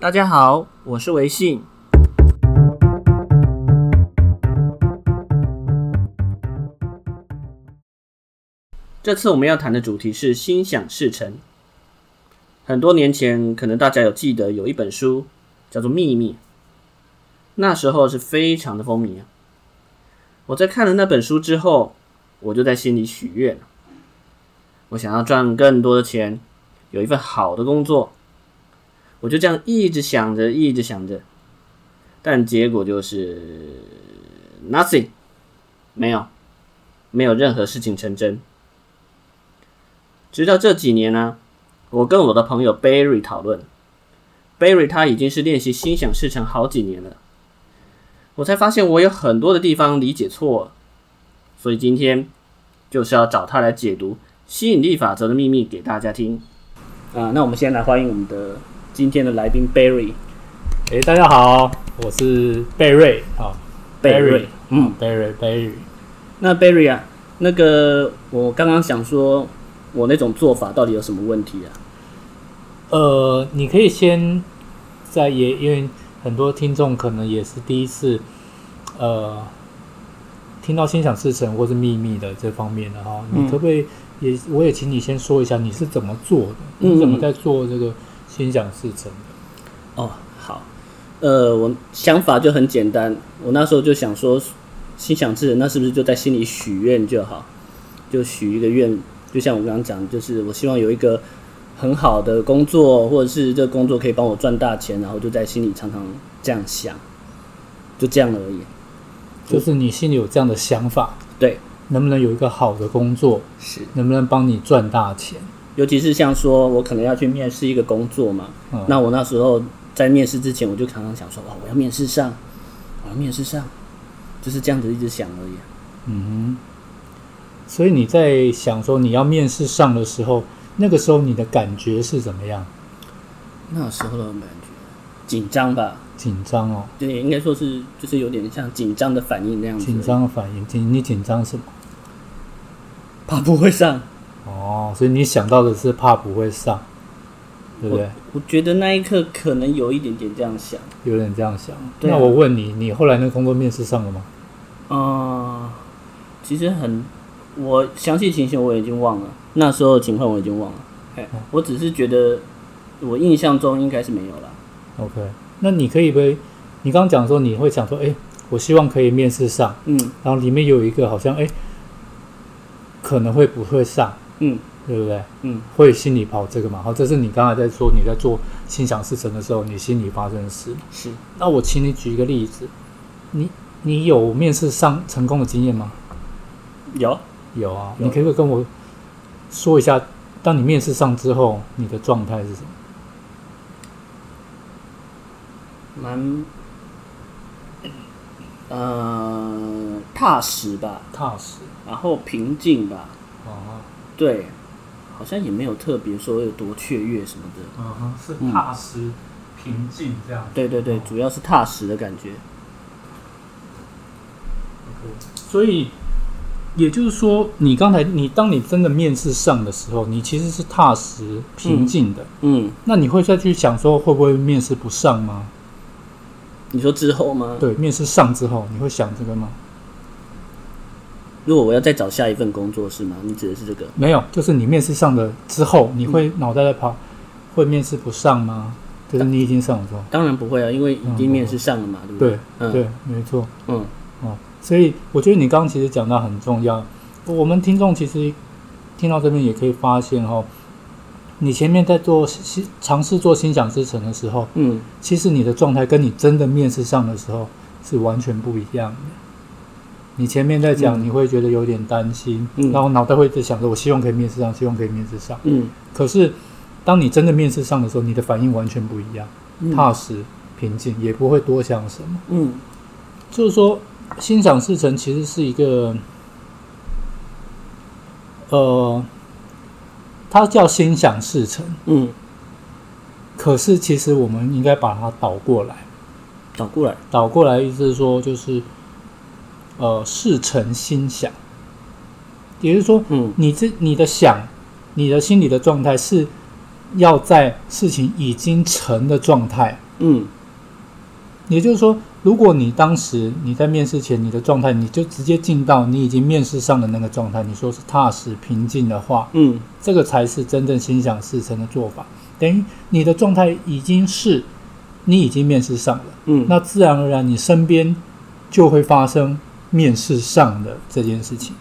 大家好，我是维信。这次我们要谈的主题是心想事成。很多年前，可能大家有记得有一本书叫做《秘密》，那时候是非常的风靡。我在看了那本书之后，我就在心里许愿，我想要赚更多的钱，有一份好的工作。我就这样一直想着，一直想着，但结果就是 nothing，没有，没有任何事情成真。直到这几年呢、我跟我的朋友 Barry 讨论，Barry 他已经是练习心想事成好几年了，我才发现我有很多的地方理解错了，所以今天就是要找他来解读吸引力法则的秘密给大家听。啊，那我们先来欢迎我们的。今天的来宾 Barry，哎、欸，大家好，我是贝瑞啊，贝瑞，嗯，贝瑞，贝瑞。那 Barry 啊，那个我刚刚想说，我那种做法到底有什么问题啊？呃，你可以先在也，因为很多听众可能也是第一次，呃，听到心想事成或是秘密的这方面的哈，你可不可以也，我也请你先说一下你是怎么做的，你怎么在做这个？嗯心想事成的哦，好，呃，我想法就很简单，我那时候就想说，心想事成，那是不是就在心里许愿就好？就许一个愿，就像我刚刚讲，就是我希望有一个很好的工作，或者是这个工作可以帮我赚大钱，然后就在心里常常这样想，就这样而已。就是你心里有这样的想法，对，能不能有一个好的工作？是，能不能帮你赚大钱？尤其是像说，我可能要去面试一个工作嘛，嗯、那我那时候在面试之前，我就常常想说，哇，我要面试上，我要面试上，就是这样子一直想而已。嗯哼。所以你在想说你要面试上的时候，那个时候你的感觉是怎么样？那时候的感觉紧张吧？紧张哦。对，应该说是就是有点像紧张的反应那样子。紧张的反应，紧你紧张什么？怕不会上。哦，所以你想到的是怕不会上，对不对？我，我觉得那一刻可能有一点点这样想，有点这样想。对啊。那我问你，你后来那个工作面试上了吗？啊、呃，其实很，我详细情形我已经忘了，那时候的情况我已经忘了。哎，我只是觉得，我印象中应该是没有了。OK，那你可以不？你刚刚讲说你会想说，哎，我希望可以面试上，嗯，然后里面有一个好像，哎，可能会不会上。嗯，对不对？嗯，会心里跑这个嘛？好，这是你刚才在说你在做心想事成的时候，你心里发生的事。是。那我请你举一个例子，你你有面试上成功的经验吗？有，有啊。有。你可不可以跟我说一下，当你面试上之后，你的状态是什么？蛮，呃，踏实吧。踏实。然后平静吧。哦。对，好像也没有特别说有多雀跃什么的。嗯哼，是踏实、嗯、平静这样。对对对，哦、主要是踏实的感觉。所以，也就是说，你刚才你当你真的面试上的时候，你其实是踏实平静的。嗯。嗯，那你会再去想说会不会面试不上吗？你说之后吗？对，面试上之后，你会想这个吗？如果我要再找下一份工作是吗？你指的是这个？没有，就是你面试上了之后，你会脑袋在跑，嗯、会面试不上吗？就是你已经上了之后，当然不会啊，因为已经面试上了嘛，嗯、对不对？对，嗯、对，没错。嗯，哦，所以我觉得你刚刚其实讲到很重要。我们听众其实听到这边也可以发现哦，你前面在做心尝试做心想事成的时候，嗯，其实你的状态跟你真的面试上的时候是完全不一样的。你前面在讲，你会觉得有点担心，嗯、然后脑袋会在想着，我希望可以面试上，希望可以面试上。嗯，可是当你真的面试上的时候，你的反应完全不一样，嗯、踏实、平静，也不会多想什么。嗯，就是说，心想事成其实是一个，呃，它叫心想事成。嗯，可是其实我们应该把它倒过来，倒过来，倒过来，意思是说就是。呃，事成心想，也就是说，嗯，你这你的想，你的心理的状态是要在事情已经成的状态，嗯，也就是说，如果你当时你在面试前你的状态，你就直接进到你已经面试上的那个状态，你说是踏实平静的话，嗯，这个才是真正心想事成的做法。等于你的状态已经是你已经面试上了，嗯，那自然而然你身边就会发生面试上的这件事情。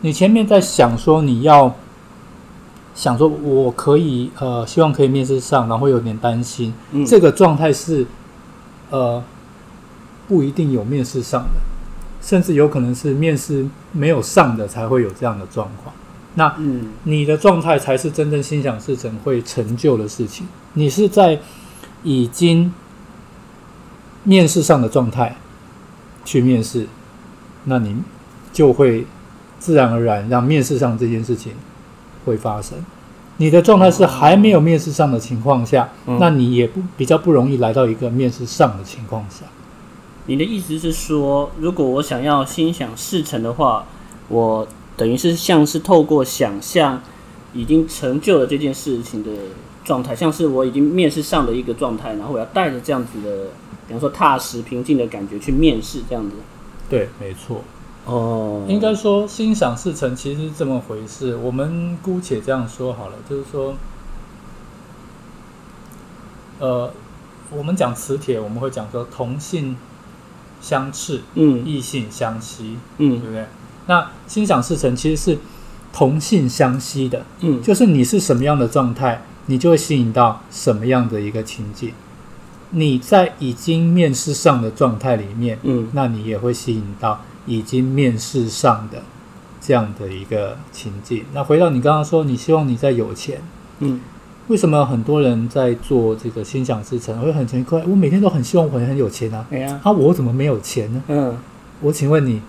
你前面在想说你要想说我可以呃，希望可以面试上，然后有点担心，嗯，这个状态是呃不一定有面试上的，甚至有可能是面试没有上的才会有这样的状况。那嗯，你的状态才是真正心想事成会成就的事情。你是在已经面试上的状态去面试，那你就会自然而然让面试上这件事情会发生。你的状态是还没有面试上的情况下，嗯，那你也不比较不容易来到一个面试上的情况下。你的意思是说，如果我想要心想事成的话，我等于是像是透过想象已经成就了这件事情的状态，像是我已经面试上的一个状态，然后我要带着这样子的，比方说踏实平静的感觉去面试，这样子。对，没错。哦，应该说心想事成其实是这么回事。我们姑且这样说好了，就是说，呃，我们讲磁铁，我们会讲说同性相斥，嗯，异性相吸，嗯，对不对？那心想事成其实是同性相吸的，嗯，就是你是什么样的状态，你就会吸引到什么样的一个情境。你在已经面试上的状态里面，嗯，那你也会吸引到已经面试上的这样的一个情境。那回到你刚刚说，你希望你在有钱，嗯，为什么很多人在做这个心想事成会很奇怪？我每天都很希望我很有钱啊，哎呀，啊，我怎么没有钱呢？嗯，我请问你。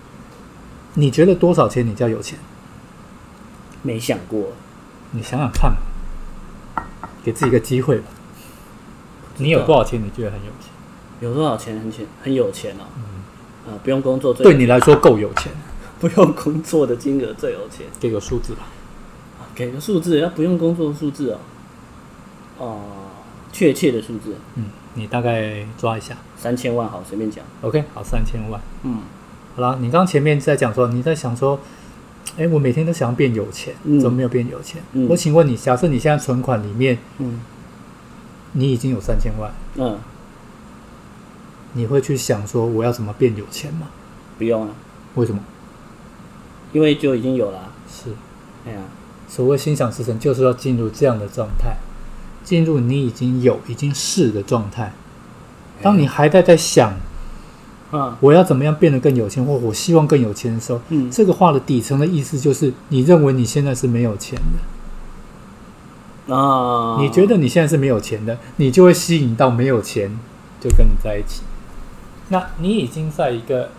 你觉得多少钱你叫有钱？没想过，你想想看，给自己一个机会吧。你有多少钱？你觉得很有钱？有多少钱很钱很有钱哦？嗯，啊，不用工作最对你来说够有钱，不用工作的金额最有钱。给个数字吧。给个数字，要不用工作的数字哦。哦，确切的数字。嗯，你大概抓一下。三千万好，随便讲。OK，好，三千万。嗯。好了，你刚刚前面在讲说，你在想说，哎，我每天都想要变有钱，嗯、怎么没有变有钱？嗯、我请问你，假设你现在存款里面，嗯，你已经有三千万，嗯，你会去想说我要怎么变有钱吗？不用啊。为什么？因为就已经有了、啊。是。哎呀，所谓心想事成，就是要进入这样的状态，进入你已经有、已经是的状态。当你还在在想。啊！我要怎么样变得更有钱，或我希望更有钱的时候，嗯，这个话的底层的意思就是，你认为你现在是没有钱的啊？你觉得你现在是没有钱的，你就会吸引到没有钱就跟你在一起。那你已经在一个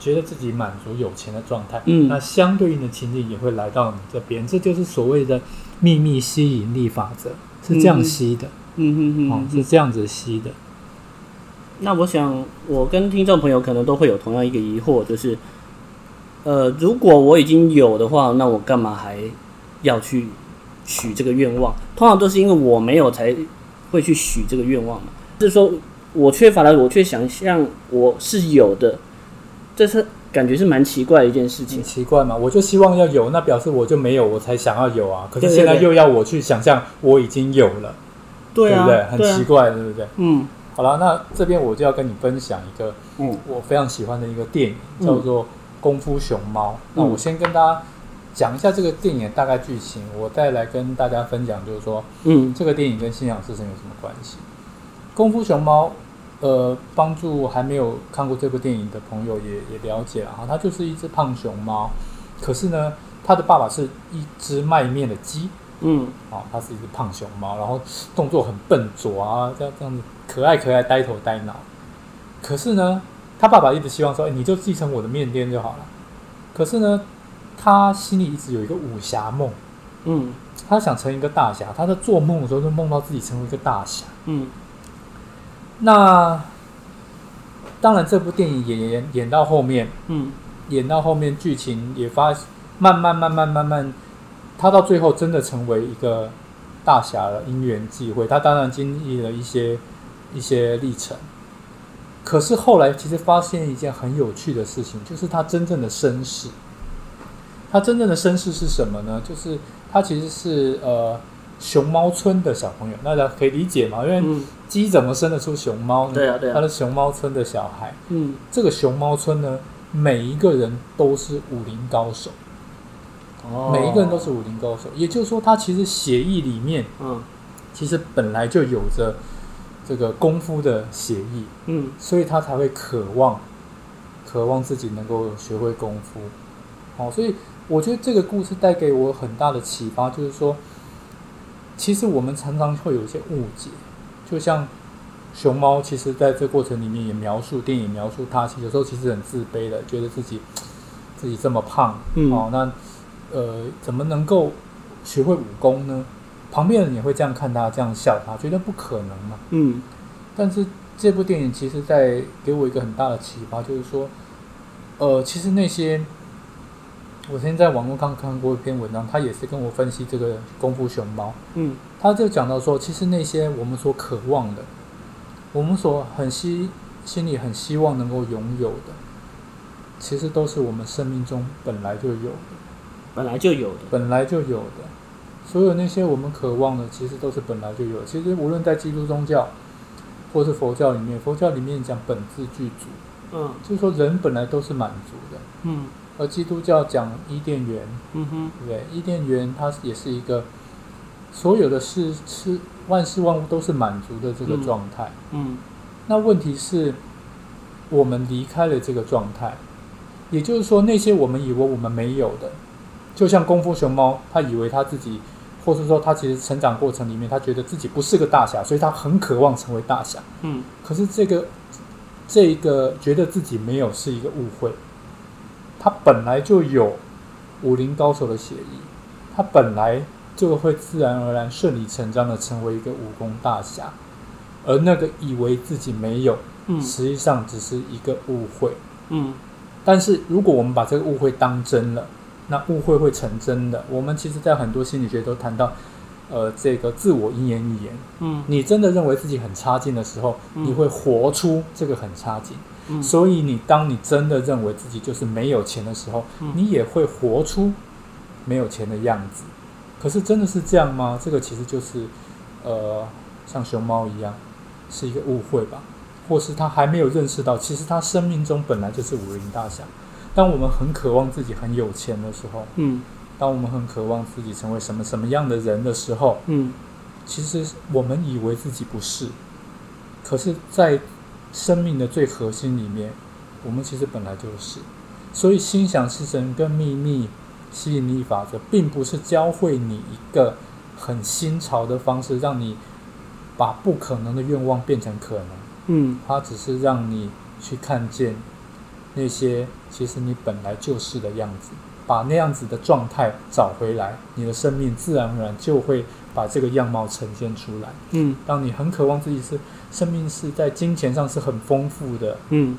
觉得自己满足有钱的状态，嗯，那相对应的情景也会来到你这边，这就是所谓的秘密吸引力法则，是这样吸的，嗯嗯嗯，哦，是这样子吸的。那我想，我跟听众朋友可能都会有同样一个疑惑，就是，呃，如果我已经有的话，那我干嘛还要去许这个愿望？通常都是因为我没有才会去许这个愿望嘛。就是说我缺乏了，我却想象我是有的，这是感觉是蛮奇怪的一件事情。奇怪嘛？我就希望要有，那表示我就没有，我才想要有啊。可是现在又要我去想象我已经有了，对不对？很奇怪，对不对？嗯。好了，那这边我就要跟你分享一个，嗯，我非常喜欢的一个电影，嗯、叫做《功夫熊猫》。嗯、那我先跟大家讲一下这个电影的大概剧情，我再来跟大家分享，就是说，嗯，这个电影跟心想事成有什么关系？《功夫熊猫》呃，帮助还没有看过这部电影的朋友也也了解了哈，它就是一只胖熊猫，可是呢，它的爸爸是一只卖面的鸡。嗯，哦，它是一只胖熊猫，然后动作很笨拙啊，这样这样子可爱可爱，呆头呆脑。可是呢，他爸爸一直希望说，哎，你就继承我的面店就好了。可是呢，他心里一直有一个武侠梦，嗯，他想成一个大侠。他在做梦的时候就梦到自己成为一个大侠，嗯。那当然，这部电影演演演到后面，嗯，演到后面剧情也发慢慢慢慢慢慢。他到最后真的成为一个大侠了，因缘际会，他当然经历了一些一些历程。可是后来其实发现一件很有趣的事情，就是他真正的身世。他真正的身世是什么呢？就是他其实是呃熊猫村的小朋友，大家可以理解嘛？因为鸡怎么生得出熊猫呢？对啊，对啊。他是熊猫村的小孩，嗯，这个熊猫村呢，每一个人都是武林高手。哦，每一个人都是武林高手，也就是说，他其实协议里面，嗯，其实本来就有着。这个功夫的协议，嗯，所以他才会渴望，渴望自己能够学会功夫，好，所以我觉得这个故事带给我很大的启发，就是说，其实我们常常会有一些误解，就像熊猫，其实在这过程里面也描述电影描述它，其实有时候其实很自卑的，觉得自己自己这么胖，嗯，哦，那呃，怎么能够学会武功呢？旁边人也会这样看他，这样笑他，觉得不可能嘛。嗯。但是这部电影其实在给我一个很大的启发，就是说，呃，其实那些我曾经在网络上看过一篇文章，他也是跟我分析这个功夫熊猫。嗯。他就讲到说，其实那些我们所渴望的，我们所很希心里很希望能够拥有的，其实都是我们生命中本来就有的，本来就有的，本来就有的。所有那些我们渴望的，其实都是本来就有的。其实无论在基督宗教，或是佛教里面，佛教里面讲本自具足，嗯，就是说人本来都是满足的，嗯。而基督教讲伊甸园，嗯哼，对不对？伊甸园它也是一个所有的事，是万事万物都是满足的这个状态，嗯。那问题是，我们离开了这个状态，也就是说，那些我们以为我们没有的，就像功夫熊猫，他以为他自己。或是说，他其实成长过程里面，他觉得自己不是个大侠，所以他很渴望成为大侠。嗯，可是这个这个觉得自己没有是一个误会。他本来就有武林高手的血液，他本来就会自然而然顺理成章的成为一个武功大侠。而那个以为自己没有，嗯，实际上只是一个误会。嗯，但是如果我们把这个误会当真了。那误会会成真的。我们其实，在很多心理学都谈到，呃，这个自我因缘预言。嗯，你真的认为自己很差劲的时候，嗯，你会活出这个很差劲。嗯，所以你当你真的认为自己就是没有钱的时候，嗯，你也会活出没有钱的样子。可是真的是这样吗？这个其实就是，呃，像熊猫一样，是一个误会吧？或是他还没有认识到，其实他生命中本来就是武林大侠。当我们很渴望自己很有钱的时候，嗯，当我们很渴望自己成为什么什么样的人的时候，嗯，其实我们以为自己不是，可是，在生命的最核心里面，我们其实本来就是。所以，心想事成跟秘密吸引力法则，并不是教会你一个很新潮的方式，让你把不可能的愿望变成可能，嗯，它只是让你去看见。那些其实你本来就是的样子，把那样子的状态找回来，你的生命自然而然就会把这个样貌呈现出来。嗯，当你很渴望自己是生命是在金钱上是很丰富的，嗯，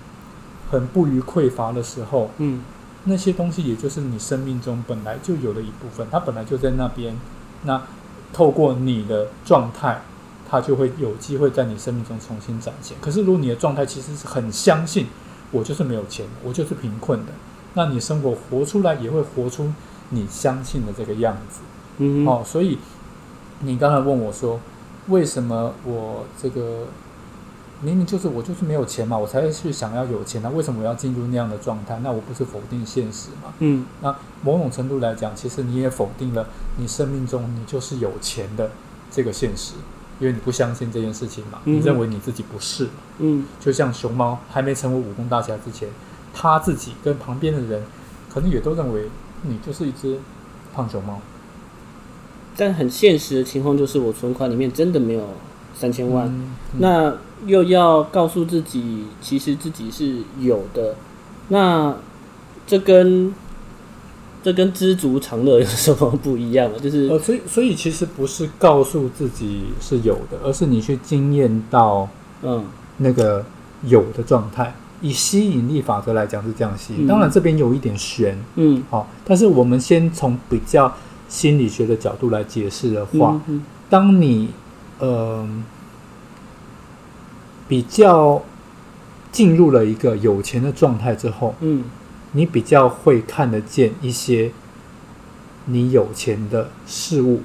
很不于匮乏的时候，嗯，那些东西也就是你生命中本来就有的一部分，它本来就在那边。那透过你的状态，它就会有机会在你生命中重新展现。可是如果你的状态其实是很相信。我就是没有钱，我就是贫困的。那你生活活出来也会活出你相信的这个样子。嗯，哦，所以你刚才问我说，为什么我这个明明就是我就是没有钱嘛，我才会去想要有钱呢？为什么我要进入那样的状态？那我不是否定现实嘛？嗯，那某种程度来讲，其实你也否定了你生命中你就是有钱的这个现实。因为你不相信这件事情嘛，你认为你自己不是，嗯，就像熊猫还没成为武功大侠之前，他自己跟旁边的人可能也都认为你就是一只胖熊猫。但很现实的情况就是，我存款里面真的没有三千万，嗯嗯、那又要告诉自己，其实自己是有的，那这跟。这跟知足常乐有什么不一样？就是呃，所以所以其实不是告诉自己是有的，而是你去经验到嗯。那个有的状态。以吸引力法则来讲是这样吸引，当然这边有一点悬，嗯，好，但是我们先从比较心理学的角度来解释的话，当你呃比较进入了一个有钱的状态之后，嗯，你比较会看得见一些你有钱的事物，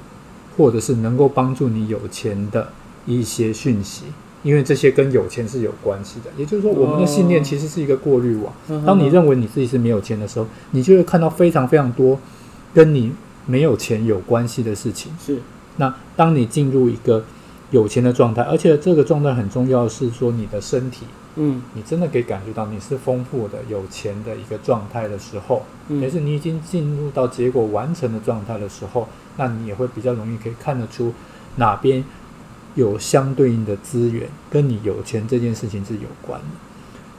或者是能够帮助你有钱的一些讯息，因为这些跟有钱是有关系的。也就是说，我们的信念其实是一个过滤网。哦，当你认为你自己是没有钱的时候，你就会看到非常非常多跟你没有钱有关系的事情。是。那当你进入一个有钱的状态，而且这个状态很重要，是说你的身体，嗯，你真的可以感觉到你是丰富的、有钱的一个状态的时候，嗯，也是你已经进入到结果完成的状态的时候，那你也会比较容易可以看得出哪边有相对应的资源跟你有钱这件事情是有关的。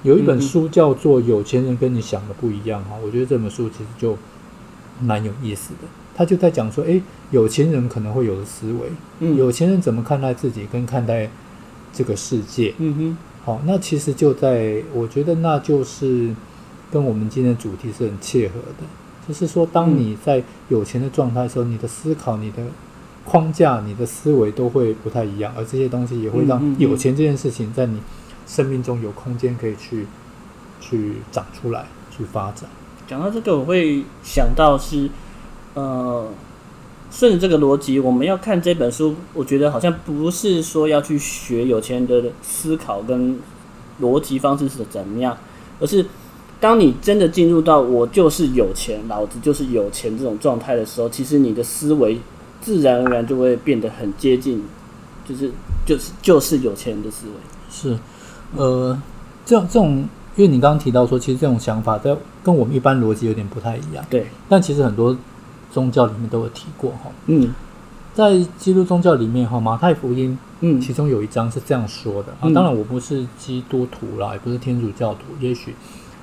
有一本书叫做《有钱人跟你想的不一样》哈，我觉得这本书其实就蛮有意思的。他就在讲说，诶，有钱人可能会有的思维，嗯，有钱人怎么看待自己跟看待这个世界，嗯哼，好，那其实就在，我觉得那就是跟我们今天的主题是很切合的，就是说，当你在有钱的状态的时候，你的思考、你的框架、你的思维都会不太一样，而这些东西也会让有钱这件事情在你生命中有空间可以去去长出来、去发展。讲到这个，我会想到是。呃，顺着这个逻辑，我们要看这本书，我觉得好像不是说要去学有钱人的思考跟逻辑方式是怎么样，而是当你真的进入到我就是有钱，老子就是有钱这种状态的时候，其实你的思维自然而然就会变得很接近，就是就是就是有钱人的思维。是，呃，这这种，因为你刚刚提到说，其实这种想法在跟我们一般逻辑有点不太一样。对，但其实很多。宗教里面都有提过哈，嗯，在基督宗教里面哈，马太福音，嗯，其中有一章是这样说的啊。当然，我不是基督徒啦，也不是天主教徒，也许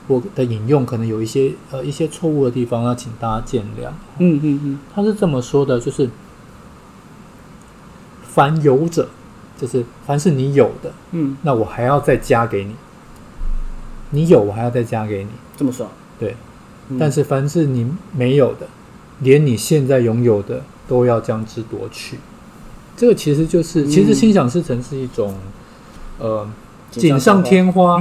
我的引用可能有一些呃一些错误的地方，要请大家见谅。嗯嗯嗯，他是这么说的，就是凡有者，就是凡是你有的，嗯，那我还要再加给你，你有我还要再加给你，这么说，对。但是凡是你没有的。连你现在拥有的都要将之夺去，这个其实就是，其实心想事成是一种，呃，锦上添花。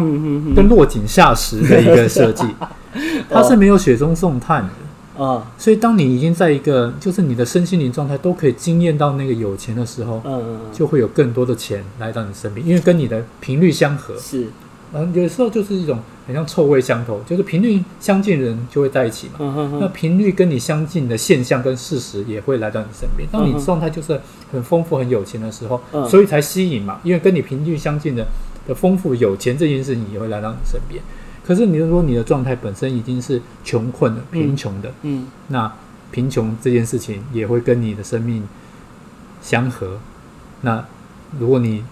跟落井下石的一个设计，它是没有雪中送炭的。啊。所以当你已经在一个，就是你的身心灵状态都可以惊艳到那个有钱的时候，嗯，就会有更多的钱来到你身边，因为跟你的频率相合。是，嗯，有时候就是一种。很像臭味相投，就是频率相近的人就会在一起嘛。嗯、哼哼，那频率跟你相近的现象跟事实也会来到你身边。当你状态就是很丰富、很有钱的时候，嗯、所以才吸引嘛。因为跟你频率相近的的丰富、有钱这件事情也会来到你身边。可是你如果你的状态本身已经是穷困的、贫穷的，嗯，那贫穷这件事情也会跟你的生命相合。那如果你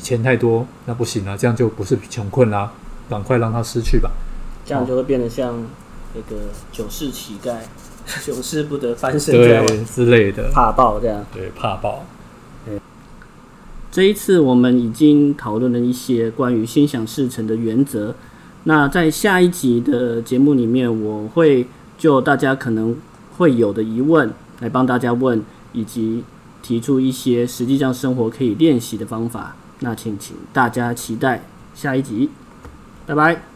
钱太多，那不行了，这样就不是穷困啦。赶快让他失去吧，这样就会变得像那个九世乞丐，九世不得翻身这样对之类的，怕爆这样。对，怕爆。对，这一次我们已经讨论了一些关于心想事成的原则。那在下一集的节目里面，我会就大家可能会有的疑问来帮大家问，以及提出一些实际上生活可以练习的方法。那请请大家期待下一集。拜拜。